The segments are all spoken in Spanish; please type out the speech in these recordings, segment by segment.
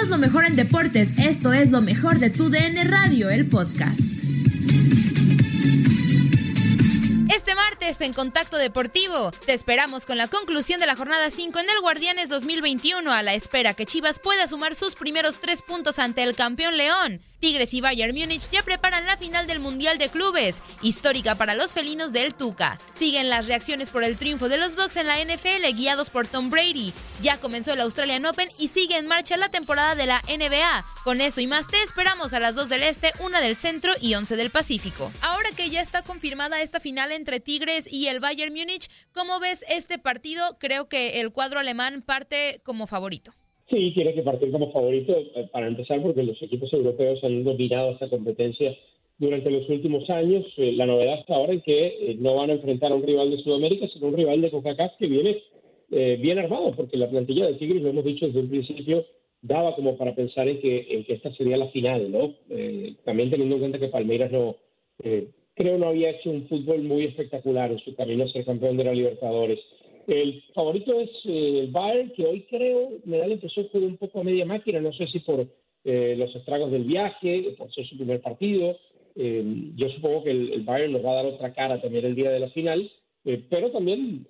Somos lo mejor en deportes. Esto es lo mejor de tu DN Radio, el podcast. Este martes en Contacto Deportivo te esperamos con la conclusión de la jornada 5 en el Guardianes 2021 a la espera que Chivas pueda sumar sus primeros tres puntos ante el campeón León. Tigres y Bayern Múnich ya preparan la final del Mundial de Clubes, histórica para los felinos del Tuca. Siguen las reacciones por el triunfo de los Bucks en la NFL guiados por Tom Brady. Ya comenzó el Australian Open y sigue en marcha la temporada de la NBA. Con eso y más te esperamos a las 2 del Este, una del Centro y 11 del Pacífico. Ahora que ya está confirmada esta final entre Tigres y el Bayern Múnich, ¿cómo ves este partido? Creo que el cuadro alemán parte como favorito. Sí, tiene que partir como favorito eh, para empezar porque los equipos europeos han dominado esta competencia durante los últimos años. Eh, la novedad hasta ahora es que eh, no van a enfrentar a un rival de Sudamérica, sino un rival de CONCACAF que viene bien armado, porque la plantilla de Tigres, lo hemos dicho desde un principio, daba como para pensar en que, esta sería la final, ¿no? también teniendo en cuenta que Palmeiras no, creo no había hecho un fútbol muy espectacular en su camino a ser campeón de la Libertadores. El favorito es eh, el Bayern, que hoy creo, me da la impresión que un poco a media máquina, no sé si por eh, los estragos del viaje, por ser su primer partido. Eh, yo supongo que el, Bayern nos va a dar otra cara también el día de la final, pero también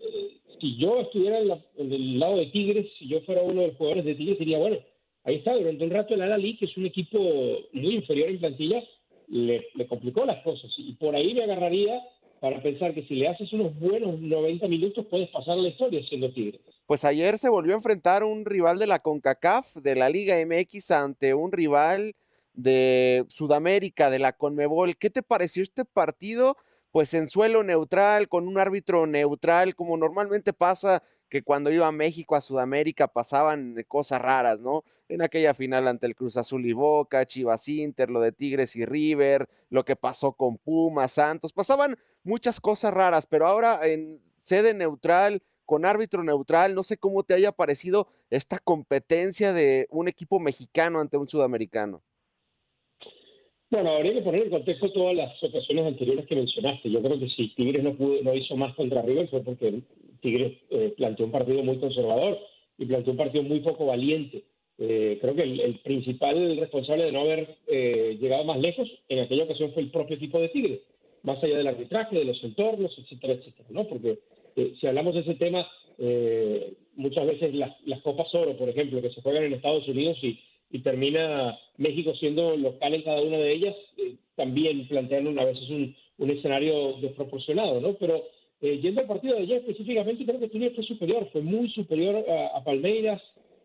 si yo estuviera en, el lado de Tigres, si yo fuera uno de los jugadores de Tigres, diría, bueno, ahí está, durante un rato el Al que es un equipo muy inferior en plantilla, le complicó las cosas y por ahí me agarraría para pensar que si le haces unos buenos 90 minutos puedes pasar la historia siendo Tigre. Pues ayer se volvió a enfrentar un rival de la CONCACAF, de la Liga MX, ante un rival de Sudamérica, de la CONMEBOL. ¿Qué te pareció este partido? Pues en suelo neutral, con un árbitro neutral, como normalmente pasa que cuando iba a México, a Sudamérica, pasaban cosas raras, ¿no? En aquella final ante el Cruz Azul y Boca, Chivas Inter, lo de Tigres y River, lo que pasó con Pumas, Santos, pasaban muchas cosas raras, pero ahora en sede neutral, con árbitro neutral, no sé cómo te haya parecido esta competencia de un equipo mexicano ante un sudamericano. Bueno, habría que poner en contexto todas las ocasiones anteriores que mencionaste. Yo creo que si Tigres no, pudo, no hizo más contra River fue porque Tigres eh, planteó un partido muy conservador y planteó un partido muy poco valiente. Eh, creo que el, principal responsable de no haber eh, llegado más lejos en aquella ocasión fue el propio equipo de Tigres, más allá del arbitraje, de los entornos, etcétera, etcétera, ¿no? Porque si hablamos de ese tema, muchas veces las Copas Oro, por ejemplo, que se juegan en Estados Unidos y, termina México siendo local en cada una de ellas, también plantean a veces un, un escenario desproporcionado, ¿no? Pero eh, yendo al partido de ayer específicamente, creo que Tigres fue superior, fue muy superior a, Palmeiras,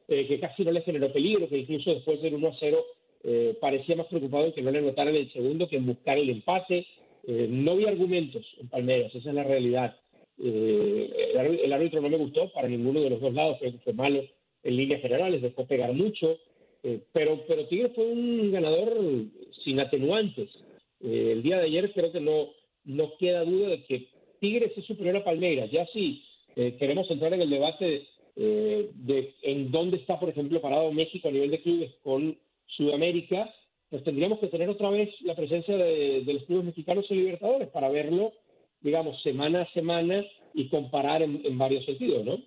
eh, que casi no le generó peligro, que incluso después del 1 a 0 eh, parecía más preocupado en que no le notaran el segundo que en buscar el empate. no había argumentos en Palmeiras, esa es la realidad. El, árbitro no me gustó para ninguno de los dos lados, creo que fue malo en líneas generales, dejó pegar mucho, pero, pero Tigres fue un ganador sin atenuantes. el día de ayer creo que no, no queda duda de que Tigres es superior a Palmeiras. Ya si eh, queremos entrar en el debate eh, de en dónde está, por ejemplo, parado México a nivel de clubes con Sudamérica, pues tendríamos que tener otra vez la presencia de, los clubes mexicanos en Libertadores para verlo, digamos, semana a semana y comparar en, varios sentidos, ¿no?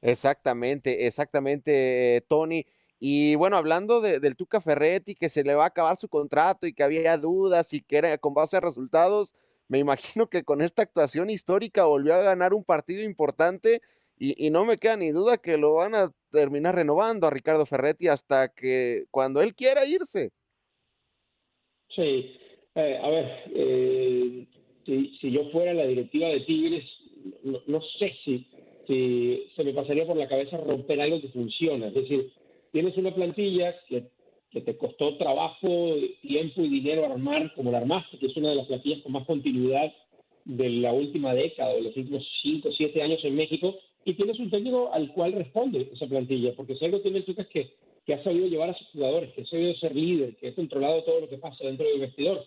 Exactamente, exactamente, Tony. Y bueno, hablando del Tuca Ferretti, que se le va a acabar su contrato y que había dudas y que era con base a resultados, me imagino que con esta actuación histórica volvió a ganar un partido importante y, no me queda ni duda que lo van a terminar renovando a Ricardo Ferretti hasta que cuando él quiera irse. Sí, eh, a ver, eh, si, yo fuera la directiva de Tigres, no, sé si, si se me pasaría por la cabeza romper algo que funciona. Es decir, tienes una plantilla que que te costó trabajo, tiempo y dinero armar como la armaste, que es una de las plantillas con más continuidad de la última década, de los últimos 5 o 7 años en México, y tienes un técnico al cual responde esa plantilla, porque si algo tiene el Tuca es que, que ha sabido llevar a sus jugadores, que ha sabido ser líder, que ha controlado todo lo que pasa dentro del vestidor.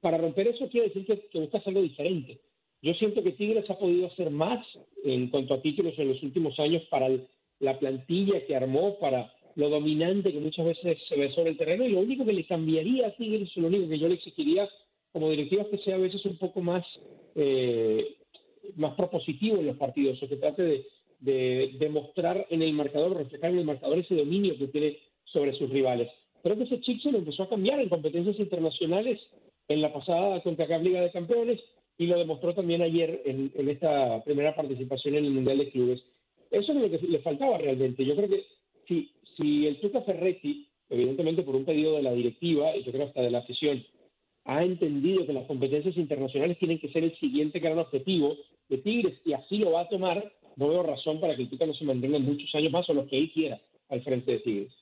Para romper eso quiere decir que, que buscas algo diferente. Yo siento que Tigres ha podido hacer más en cuanto a títulos en los últimos años para la plantilla que armó, para lo dominante que muchas veces se ve sobre el terreno, y lo único que le cambiaría a Tigres, lo único que yo le exigiría como directiva es que sea a veces un poco más, eh, más propositivo en los partidos, o que trate de, de demostrar en el marcador, reflejar en el marcador ese dominio que tiene sobre sus rivales. Creo que ese chip se lo empezó a cambiar en competencias internacionales en la pasada CONCACAF Liga de Campeones y lo demostró también ayer en, esta primera participación en el Mundial de Clubes. Eso es lo que le faltaba realmente. Yo creo que si, si el Tuca Ferretti, evidentemente por un pedido de la directiva y yo creo hasta de la afición, ha entendido que las competencias internacionales tienen que ser el siguiente gran objetivo de Tigres y así lo va a tomar, no veo razón para que el Tuca no se mantenga muchos años más o los que él quiera al frente de Tigres.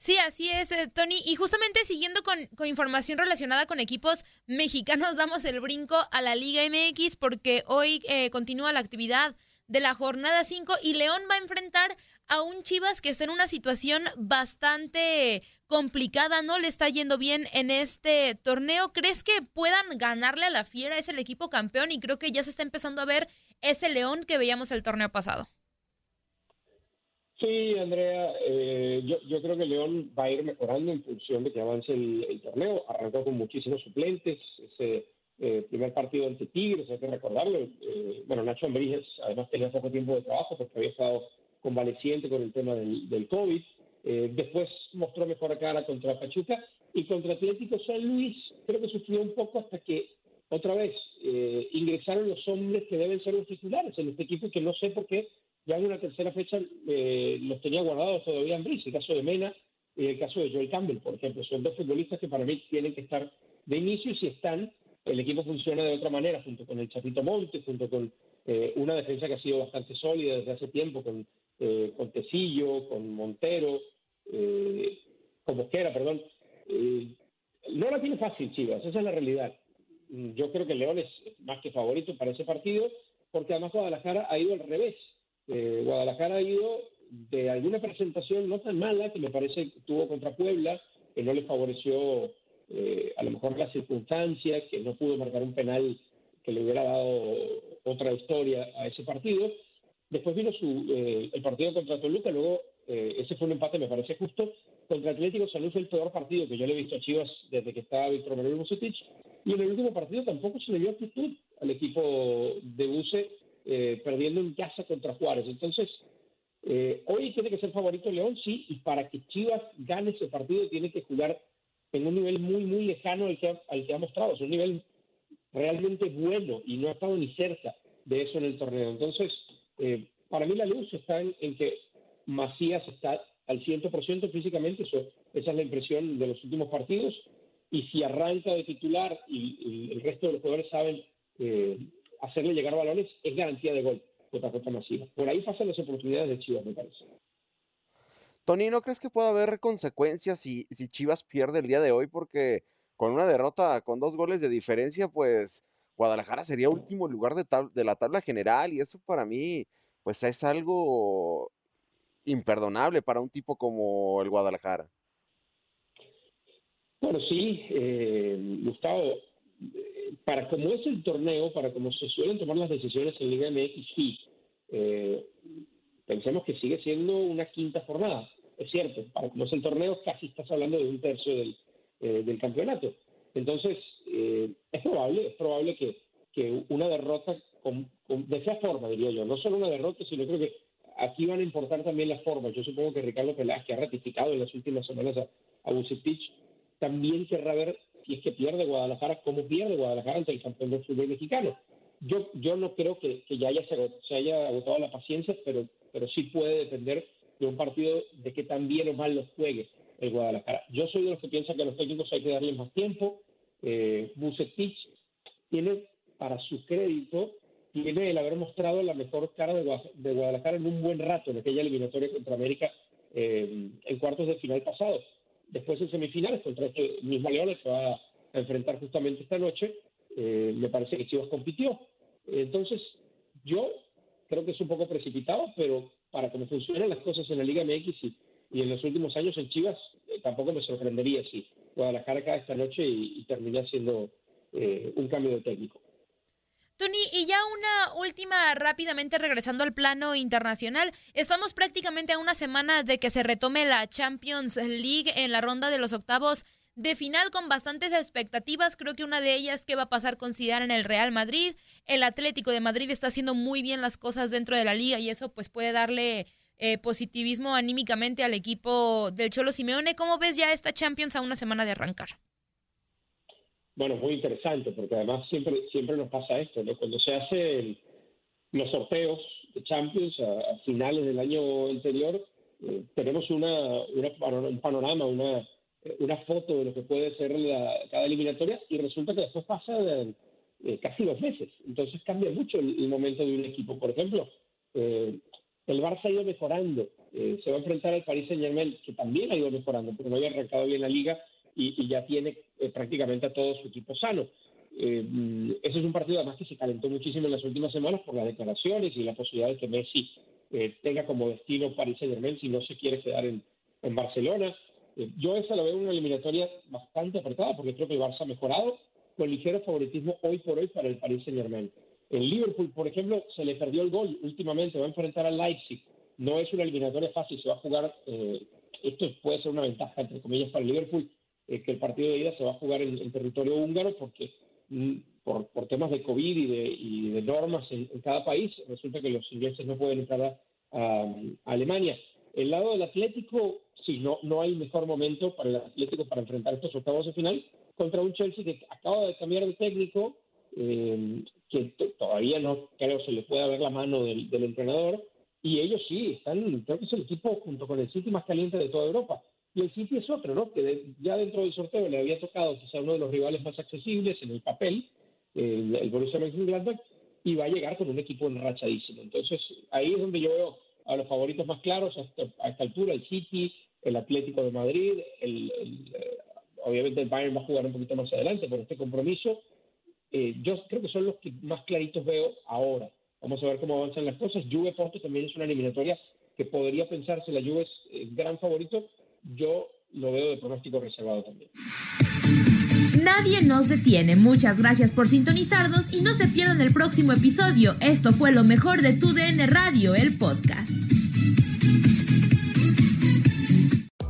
Sí, así es, eh, Tony. Y justamente siguiendo con, información relacionada con equipos mexicanos, damos el brinco a la Liga MX porque hoy eh, continúa la actividad de la jornada 5 y León va a enfrentar a un Chivas que está en una situación bastante complicada, no le está yendo bien en este torneo. ¿Crees que puedan ganarle a la Fiera? Es el equipo campeón y creo que ya se está empezando a ver ese León que veíamos el torneo pasado. Sí, Andrea, eh, yo, yo, creo que León va a ir mejorando en función de que avance el, torneo. Arrancó con muchísimos suplentes. Ese eh, primer partido ante Tigres, hay que recordarlo. Eh, bueno, Nacho Ambríguez además tenía poco tiempo de trabajo porque había estado convaleciente con el tema del, del COVID. después mostró mejor cara contra Pachuca y contra Atlético San Luis creo que sufrió un poco hasta que otra vez ingresaron los hombres que deben ser los en este equipo que no sé por qué ya en una tercera fecha eh, los tenía guardados todavía en Brice, el caso de Mena y el caso de Joel Campbell, por ejemplo. Son dos futbolistas que para mí tienen que estar de inicio y si están, el equipo funciona de otra manera, junto con el Chapito Monte, junto con eh, una defensa que ha sido bastante sólida desde hace tiempo, con, eh, con con Montero, eh, con Mosquera, perdón. no la tiene fácil, Chivas, esa es la realidad. Yo creo que León es más que favorito para ese partido, porque además Guadalajara ha ido al revés eh, Guadalajara ha ido de alguna presentación no tan mala que me parece tuvo contra Puebla, que no le favoreció eh, a lo mejor las circunstancias, que no pudo marcar un penal que le hubiera dado otra historia a ese partido. Después vino su, eh, el partido contra Toluca, luego ese fue un empate, me parece justo. Contra Atlético San Luis el peor partido que yo le he visto a Chivas desde que estaba Víctor Manuel Bucetich. Y en el último partido tampoco se le dio actitud al equipo de Buce eh, perdiendo en casa contra Juárez. Entonces, eh, hoy tiene que ser favorito León, sí, y para que Chivas gane ese partido tiene que jugar en un nivel muy, muy lejano al que ha, mostrado. Es un nivel realmente bueno y no ha estado ni cerca de eso en el torneo. Entonces, eh, para mí la luz está en, que Macías está al 100% físicamente, eso, esa es la impresión de los últimos partidos, y si arranca de titular y, el resto de los jugadores saben hacerle llegar balones es garantía de gol contra Masiva. Por ahí pasan las oportunidades de Chivas, me parece. Tony, ¿no crees que pueda haber consecuencias si, si Chivas pierde el día de hoy? Porque con una derrota con dos goles de diferencia, pues Guadalajara sería último lugar de, de la tabla general y eso para mí, pues es algo imperdonable para un tipo como el Guadalajara. Bueno, sí, eh, Gustavo, para como es el torneo, para como se suelen tomar las decisiones en Liga MX, sí, eh, pensemos que sigue siendo una quinta jornada. Es cierto, para como es el torneo, casi estás hablando de un tercio del, eh, campeonato. Entonces, eh, es probable, es probable que, que una derrota de esa forma, diría yo, no solo una derrota, sino creo que aquí van a importar también las formas. Yo supongo que Ricardo Peláez, que ha ratificado en las últimas semanas a, a Bucetich, también querrá ver si es que pierde Guadalajara, cómo pierde Guadalajara ante el campeón del fútbol mexicano. Yo, yo no creo que, ya haya, se, haya agotado la paciencia, pero, pero sí puede depender de un partido de que tan bien o mal lo juegue el Guadalajara. Yo soy de los que piensan que a los técnicos hay que darles más tiempo. Eh, Bucetich tiene, para su crédito, tiene el haber mostrado la mejor cara de, Guadalajara en un buen rato en aquella eliminatoria contra América eh, en cuartos de final pasado después en semifinales contra este mismo León que va a enfrentar justamente esta noche, eh, me parece que Chivas compitió. Entonces, yo creo que es un poco precipitado, pero para cómo funcionan las cosas en la Liga MX y, y en los últimos años en Chivas, eh, tampoco me sorprendería si Guadalajara cae esta noche y, y termina siendo eh, un cambio de técnico. Y ya una última rápidamente regresando al plano internacional. Estamos prácticamente a una semana de que se retome la Champions League en la ronda de los octavos de final con bastantes expectativas. Creo que una de ellas que va a pasar con Zidane en el Real Madrid. El Atlético de Madrid está haciendo muy bien las cosas dentro de la liga y eso pues puede darle eh, positivismo anímicamente al equipo del Cholo Simeone. ¿Cómo ves ya esta Champions a una semana de arrancar? Bueno, muy interesante, porque además siempre, siempre nos pasa esto, ¿no? Cuando se hacen los sorteos de Champions a, a finales del año anterior, eh, tenemos una, una, un panorama, una, una foto de lo que puede ser la, cada eliminatoria y resulta que después pasa de, eh, casi dos meses. Entonces cambia mucho el, el, momento de un equipo. Por ejemplo, eh, el Barça ha ido mejorando. Eh, se va a enfrentar al Paris Saint Germain, que también ha ido mejorando, porque no había arrancado bien la liga y, y ya tiene eh, prácticamente a todo su equipo sano. Eh, ese es un partido además que se calentó muchísimo en las últimas semanas por las declaraciones y la posibilidad de que Messi eh, tenga como destino Paris Saint Germain si no se quiere quedar en, en Barcelona. Eh, yo esa la veo una eliminatoria bastante apretada porque creo que el Barça ha mejorado con ligero favoritismo hoy por hoy para el Paris Saint Germain. En Liverpool, por ejemplo, se le perdió el gol últimamente, va a enfrentar al Leipzig. No es una eliminatoria fácil, se va a jugar, eh, esto puede ser una ventaja, entre comillas, para el Liverpool, que el partido de ida se va a jugar en, territorio húngaro porque mm, por, temas de COVID y de, y de normas en, cada país, resulta que los ingleses no pueden entrar a, Alemania. El lado del Atlético, sí, no, no hay mejor momento para el Atlético para enfrentar estos octavos de final contra un Chelsea que acaba de cambiar de técnico, eh, que todavía no creo se le pueda ver la mano del, del, entrenador, y ellos sí, están, creo que es el equipo junto con el City más caliente de toda Europa. Y el City es otro, ¿no? Que de, ya dentro del sorteo le había tocado quizá uno de los rivales más accesibles en el papel, el, el Borussia Mönchengladbach, y va a llegar con un equipo enrachadísimo. Entonces, ahí es donde yo veo a los favoritos más claros a esta, a esta altura, el City, el Atlético de Madrid, el, el, eh, obviamente el Bayern va a jugar un poquito más adelante por este compromiso. Eh, yo creo que son los que más claritos veo ahora. Vamos a ver cómo avanzan las cosas. Juve Porto también es una eliminatoria que podría pensarse la Juve es el gran favorito, yo lo veo de pronóstico reservado también. Nadie nos detiene. Muchas gracias por sintonizarnos y no se pierdan el próximo episodio. Esto fue lo mejor de tu DN Radio, el podcast.